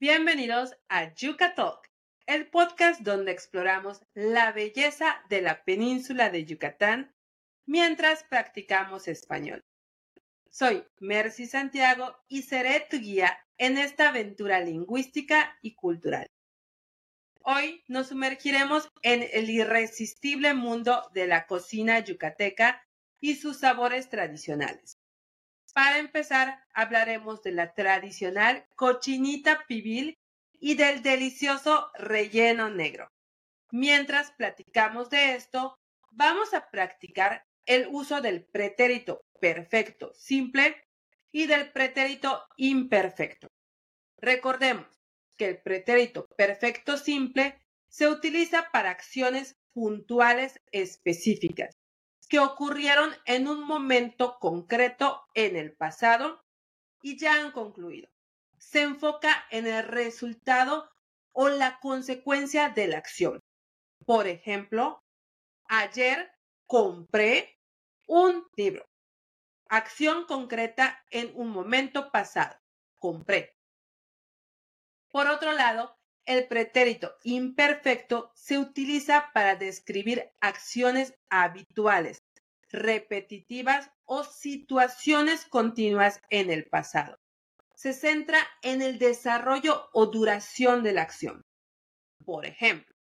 Bienvenidos a Yuca Talk, el podcast donde exploramos la belleza de la península de Yucatán mientras practicamos español. Soy Mercy Santiago y seré tu guía en esta aventura lingüística y cultural. Hoy nos sumergiremos en el irresistible mundo de la cocina yucateca y sus sabores tradicionales. Para empezar, hablaremos de la tradicional cochinita pibil y del delicioso relleno negro. Mientras platicamos de esto, vamos a practicar el uso del pretérito perfecto simple y del pretérito imperfecto. Recordemos que el pretérito perfecto simple se utiliza para acciones puntuales específicas que ocurrieron en un momento concreto en el pasado y ya han concluido. Se enfoca en el resultado o la consecuencia de la acción. Por ejemplo, ayer compré un libro. Acción concreta en un momento pasado. Compré. Por otro lado, el pretérito imperfecto se utiliza para describir acciones habituales, repetitivas o situaciones continuas en el pasado. Se centra en el desarrollo o duración de la acción. Por ejemplo,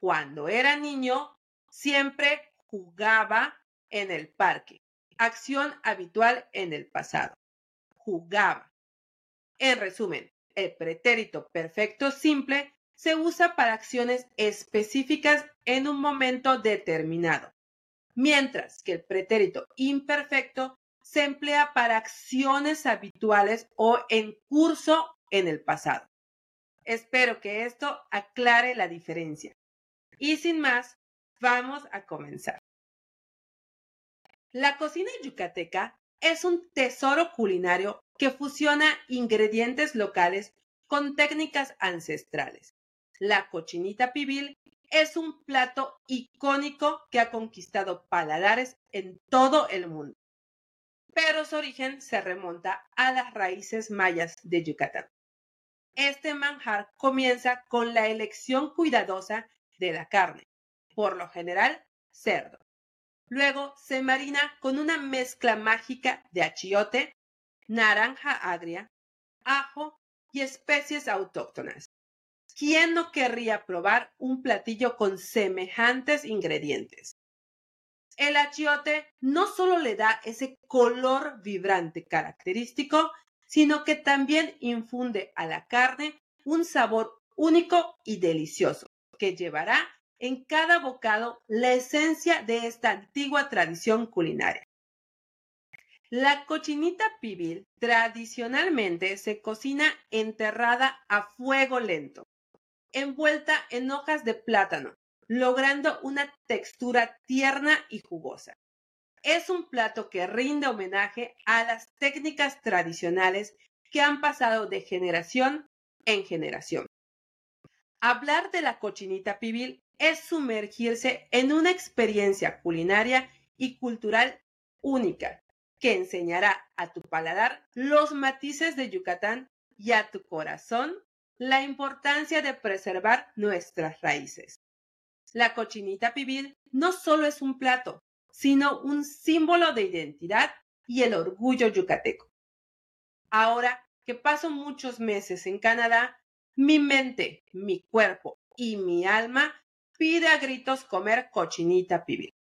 cuando era niño, siempre jugaba en el parque. Acción habitual en el pasado. Jugaba. En resumen, el pretérito perfecto simple se usa para acciones específicas en un momento determinado, mientras que el pretérito imperfecto se emplea para acciones habituales o en curso en el pasado. Espero que esto aclare la diferencia. Y sin más, vamos a comenzar. La cocina yucateca es un tesoro culinario que fusiona ingredientes locales con técnicas ancestrales. La cochinita pibil es un plato icónico que ha conquistado paladares en todo el mundo, pero su origen se remonta a las raíces mayas de Yucatán. Este manjar comienza con la elección cuidadosa de la carne, por lo general cerdo. Luego se marina con una mezcla mágica de achiote, naranja agria, ajo y especies autóctonas. ¿Quién no querría probar un platillo con semejantes ingredientes? El achiote no solo le da ese color vibrante característico, sino que también infunde a la carne un sabor único y delicioso, que llevará en cada bocado la esencia de esta antigua tradición culinaria. La cochinita pibil tradicionalmente se cocina enterrada a fuego lento, envuelta en hojas de plátano, logrando una textura tierna y jugosa. Es un plato que rinde homenaje a las técnicas tradicionales que han pasado de generación en generación. Hablar de la cochinita pibil es sumergirse en una experiencia culinaria y cultural única que enseñará a tu paladar los matices de Yucatán y a tu corazón la importancia de preservar nuestras raíces. La cochinita pibil no solo es un plato, sino un símbolo de identidad y el orgullo yucateco. Ahora que paso muchos meses en Canadá, mi mente, mi cuerpo y mi alma pide a gritos comer cochinita pibil.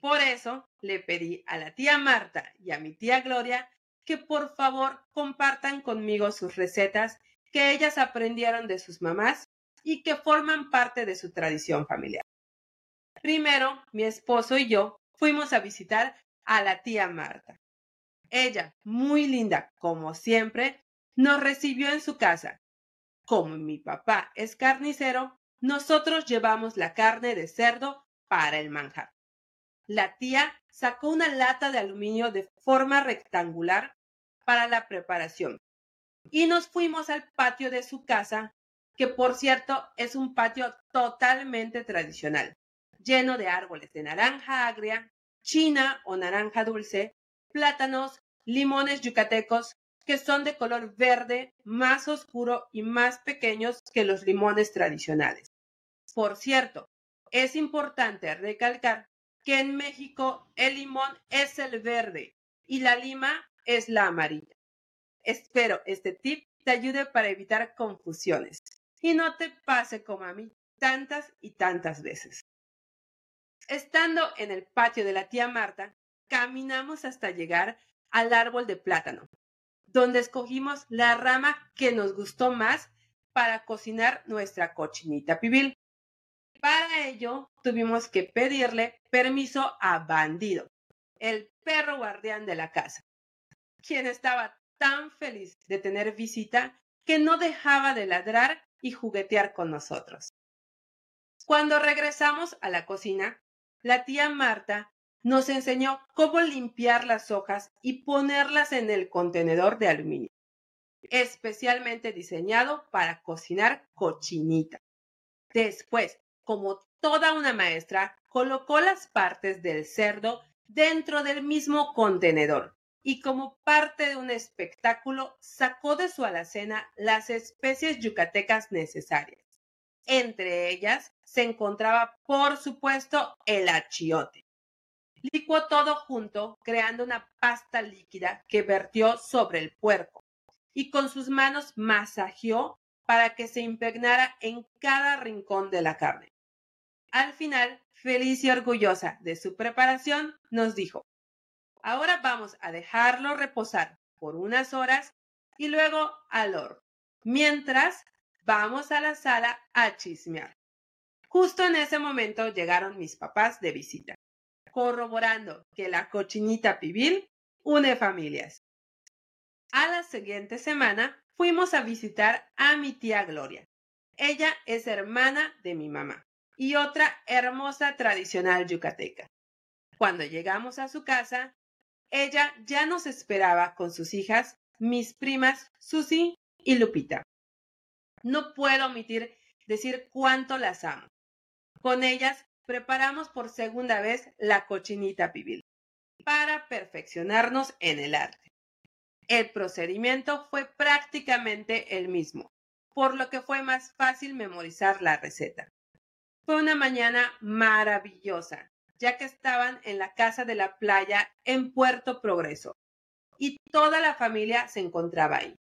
Por eso le pedí a la tía Marta y a mi tía Gloria que por favor compartan conmigo sus recetas que ellas aprendieron de sus mamás y que forman parte de su tradición familiar. Primero, mi esposo y yo fuimos a visitar a la tía Marta. Ella, muy linda como siempre, nos recibió en su casa. Como mi papá es carnicero, nosotros llevamos la carne de cerdo para el manjar. La tía sacó una lata de aluminio de forma rectangular para la preparación y nos fuimos al patio de su casa, que por cierto es un patio totalmente tradicional, lleno de árboles de naranja agria, china o naranja dulce, plátanos, limones yucatecos, que son de color verde, más oscuro y más pequeños que los limones tradicionales. Por cierto, es importante recalcar que en México el limón es el verde y la lima es la amarilla. Espero este tip te ayude para evitar confusiones y no te pase como a mí tantas y tantas veces. Estando en el patio de la tía Marta, caminamos hasta llegar al árbol de plátano, donde escogimos la rama que nos gustó más para cocinar nuestra cochinita pibil. Para ello, tuvimos que pedirle permiso a Bandido, el perro guardián de la casa, quien estaba tan feliz de tener visita que no dejaba de ladrar y juguetear con nosotros. Cuando regresamos a la cocina, la tía Marta nos enseñó cómo limpiar las hojas y ponerlas en el contenedor de aluminio, especialmente diseñado para cocinar cochinita. Después, como toda una maestra, colocó las partes del cerdo dentro del mismo contenedor y como parte de un espectáculo sacó de su alacena las especies yucatecas necesarias. Entre ellas se encontraba, por supuesto, el achiote. Licuó todo junto, creando una pasta líquida que vertió sobre el puerco y con sus manos masajeó para que se impregnara en cada rincón de la carne. Al final, feliz y orgullosa de su preparación, nos dijo, ahora vamos a dejarlo reposar por unas horas y luego al horno. Mientras, vamos a la sala a chismear. Justo en ese momento llegaron mis papás de visita, corroborando que la cochinita pibil une familias. A la siguiente semana fuimos a visitar a mi tía Gloria. Ella es hermana de mi mamá y otra hermosa tradicional yucateca. Cuando llegamos a su casa, ella ya nos esperaba con sus hijas, mis primas Susi y Lupita. No puedo omitir decir cuánto las amo. Con ellas preparamos por segunda vez la cochinita pibil para perfeccionarnos en el arte. El procedimiento fue prácticamente el mismo, por lo que fue más fácil memorizar la receta. Fue una mañana maravillosa, ya que estaban en la casa de la playa en Puerto Progreso y toda la familia se encontraba ahí.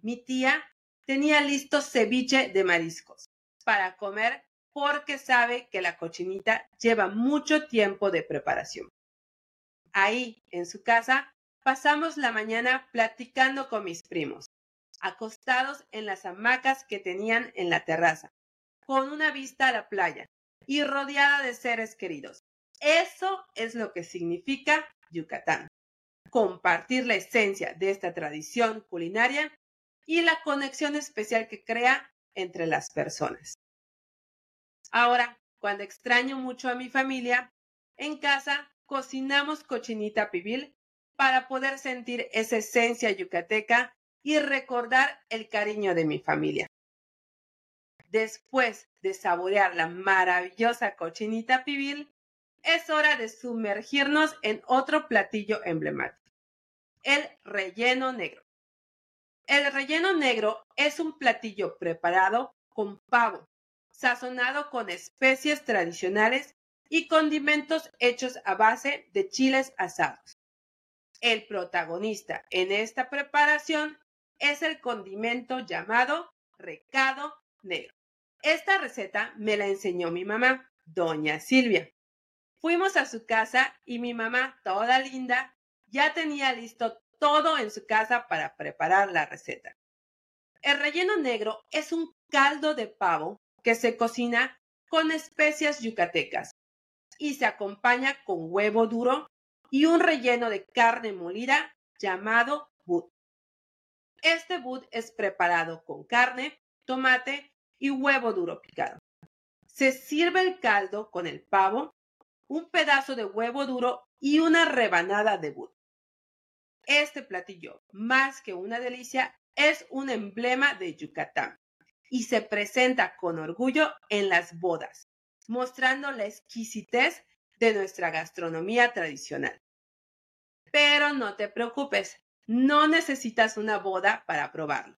Mi tía tenía listo ceviche de mariscos para comer porque sabe que la cochinita lleva mucho tiempo de preparación. Ahí, en su casa, pasamos la mañana platicando con mis primos, acostados en las hamacas que tenían en la terraza, con una vista a la playa y rodeada de seres queridos. Eso es lo que significa Yucatán. Compartir la esencia de esta tradición culinaria y la conexión especial que crea entre las personas. Ahora, cuando extraño mucho a mi familia, en casa cocinamos cochinita pibil para poder sentir esa esencia yucateca y recordar el cariño de mi familia. Después de saborear la maravillosa cochinita pibil, es hora de sumergirnos en otro platillo emblemático, el relleno negro. El relleno negro es un platillo preparado con pavo, sazonado con especies tradicionales y condimentos hechos a base de chiles asados. El protagonista en esta preparación es el condimento llamado recado negro. Esta receta me la enseñó mi mamá, doña Silvia. Fuimos a su casa y mi mamá, toda linda, ya tenía listo todo en su casa para preparar la receta. El relleno negro es un caldo de pavo que se cocina con especias yucatecas y se acompaña con huevo duro y un relleno de carne molida llamado but. Este but es preparado con carne, tomate y huevo duro picado. Se sirve el caldo con el pavo, un pedazo de huevo duro y una rebanada de bud. Este platillo, más que una delicia, es un emblema de Yucatán y se presenta con orgullo en las bodas, mostrando la exquisitez de nuestra gastronomía tradicional. Pero no te preocupes, no necesitas una boda para probarlo.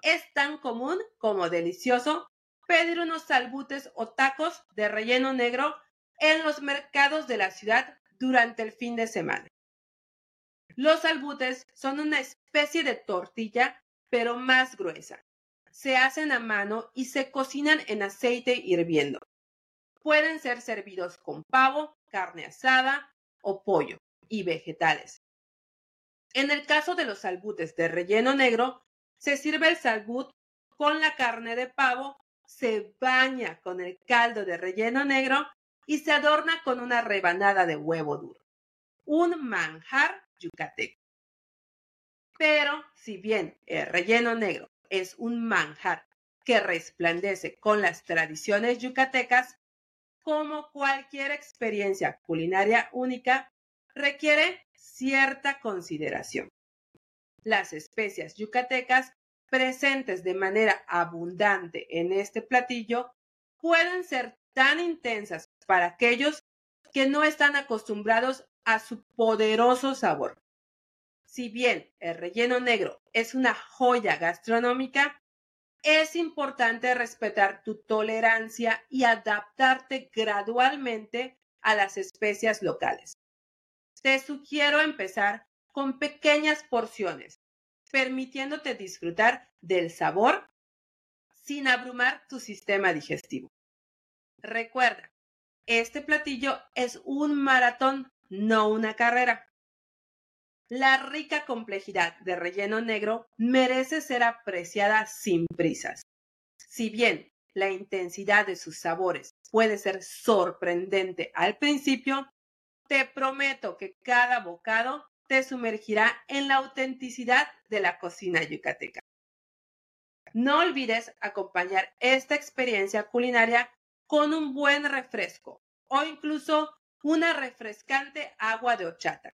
Es tan común como delicioso pedir unos salbutes o tacos de relleno negro en los mercados de la ciudad durante el fin de semana. Los salbutes son una especie de tortilla, pero más gruesa. Se hacen a mano y se cocinan en aceite hirviendo. Pueden ser servidos con pavo, carne asada o pollo y vegetales. En el caso de los salbutes de relleno negro, se sirve el salbut con la carne de pavo, se baña con el caldo de relleno negro y se adorna con una rebanada de huevo duro. Un manjar yucateco. Pero si bien el relleno negro es un manjar que resplandece con las tradiciones yucatecas, como cualquier experiencia culinaria única, requiere cierta consideración. Las especias yucatecas presentes de manera abundante en este platillo pueden ser tan intensas para aquellos que no están acostumbrados a su poderoso sabor. Si bien el relleno negro es una joya gastronómica, es importante respetar tu tolerancia y adaptarte gradualmente a las especias locales. Te sugiero empezar con pequeñas porciones, permitiéndote disfrutar del sabor sin abrumar tu sistema digestivo. Recuerda, este platillo es un maratón, no una carrera. La rica complejidad de relleno negro merece ser apreciada sin prisas. Si bien la intensidad de sus sabores puede ser sorprendente al principio, te prometo que cada bocado te sumergirá en la autenticidad de la cocina yucateca. No olvides acompañar esta experiencia culinaria con un buen refresco o incluso una refrescante agua de horchata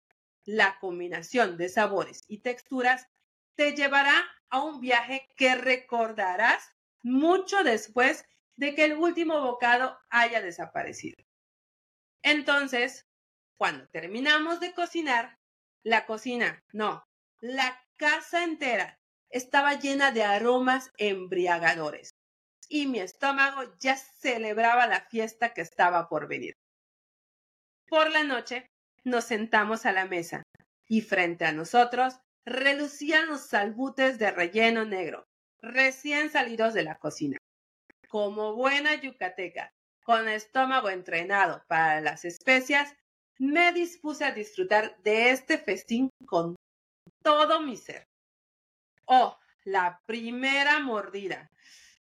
la combinación de sabores y texturas te llevará a un viaje que recordarás mucho después de que el último bocado haya desaparecido. Entonces, cuando terminamos de cocinar, la cocina, no, la casa entera estaba llena de aromas embriagadores y mi estómago ya celebraba la fiesta que estaba por venir. Por la noche, nos sentamos a la mesa y frente a nosotros relucían los salbutes de relleno negro, recién salidos de la cocina. Como buena yucateca, con estómago entrenado para las especias, me dispuse a disfrutar de este festín con todo mi ser. Oh, la primera mordida.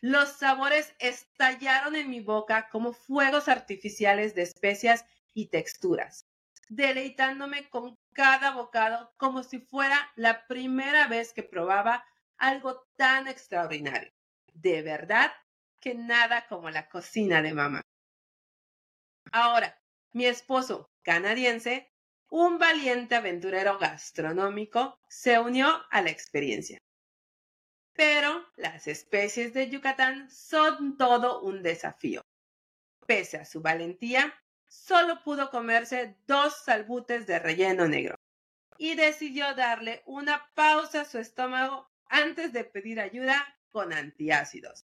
Los sabores estallaron en mi boca como fuegos artificiales de especias y texturas deleitándome con cada bocado como si fuera la primera vez que probaba algo tan extraordinario. De verdad que nada como la cocina de mamá. Ahora, mi esposo canadiense, un valiente aventurero gastronómico, se unió a la experiencia. Pero las especies de Yucatán son todo un desafío. Pese a su valentía, solo pudo comerse dos salbutes de relleno negro y decidió darle una pausa a su estómago antes de pedir ayuda con antiácidos.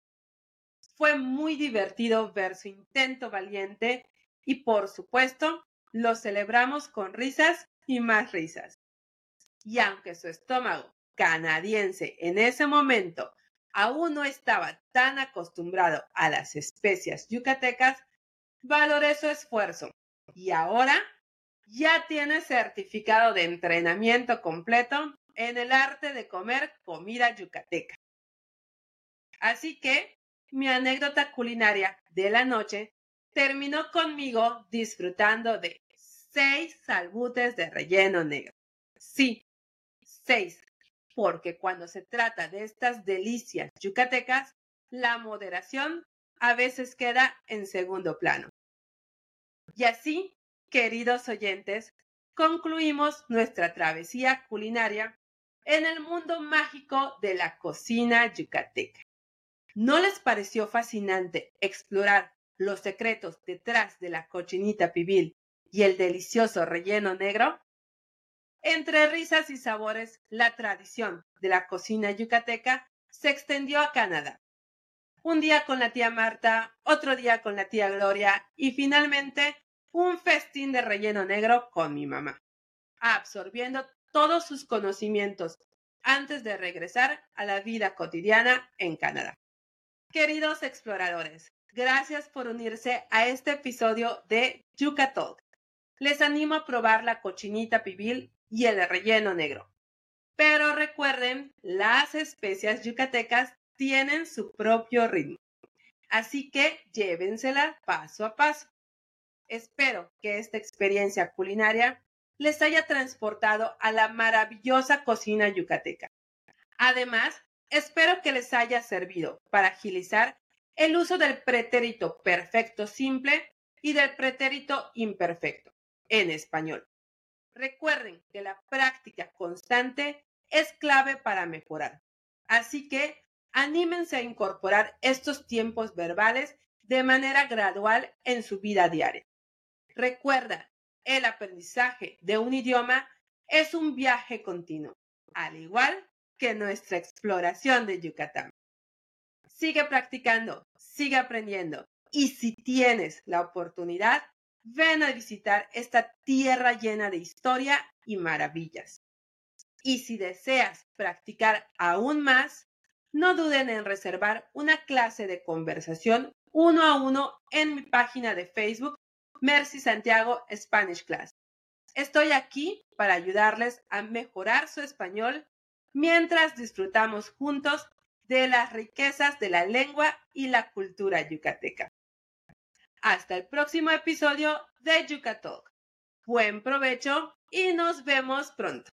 Fue muy divertido ver su intento valiente y por supuesto lo celebramos con risas y más risas. Y aunque su estómago canadiense en ese momento aún no estaba tan acostumbrado a las especias yucatecas, valoré su esfuerzo y ahora ya tiene certificado de entrenamiento completo en el arte de comer comida yucateca. Así que mi anécdota culinaria de la noche terminó conmigo disfrutando de seis salbutes de relleno negro. Sí, seis, porque cuando se trata de estas delicias yucatecas, la moderación a veces queda en segundo plano. Y así, queridos oyentes, concluimos nuestra travesía culinaria en el mundo mágico de la cocina yucateca. ¿No les pareció fascinante explorar los secretos detrás de la cochinita pibil y el delicioso relleno negro? Entre risas y sabores, la tradición de la cocina yucateca se extendió a Canadá. Un día con la tía Marta, otro día con la tía Gloria y finalmente un festín de relleno negro con mi mamá, absorbiendo todos sus conocimientos antes de regresar a la vida cotidiana en Canadá. Queridos exploradores, gracias por unirse a este episodio de Yuca Les animo a probar la cochinita pibil y el relleno negro. Pero recuerden, las especias yucatecas tienen su propio ritmo. Así que llévensela paso a paso. Espero que esta experiencia culinaria les haya transportado a la maravillosa cocina yucateca. Además, espero que les haya servido para agilizar el uso del pretérito perfecto simple y del pretérito imperfecto en español. Recuerden que la práctica constante es clave para mejorar. Así que anímense a incorporar estos tiempos verbales de manera gradual en su vida diaria. Recuerda, el aprendizaje de un idioma es un viaje continuo, al igual que nuestra exploración de Yucatán. Sigue practicando, sigue aprendiendo y si tienes la oportunidad, ven a visitar esta tierra llena de historia y maravillas. Y si deseas practicar aún más, no duden en reservar una clase de conversación uno a uno en mi página de Facebook Mercy Santiago Spanish Class. Estoy aquí para ayudarles a mejorar su español mientras disfrutamos juntos de las riquezas de la lengua y la cultura yucateca. Hasta el próximo episodio de Yucatalk. Buen provecho y nos vemos pronto.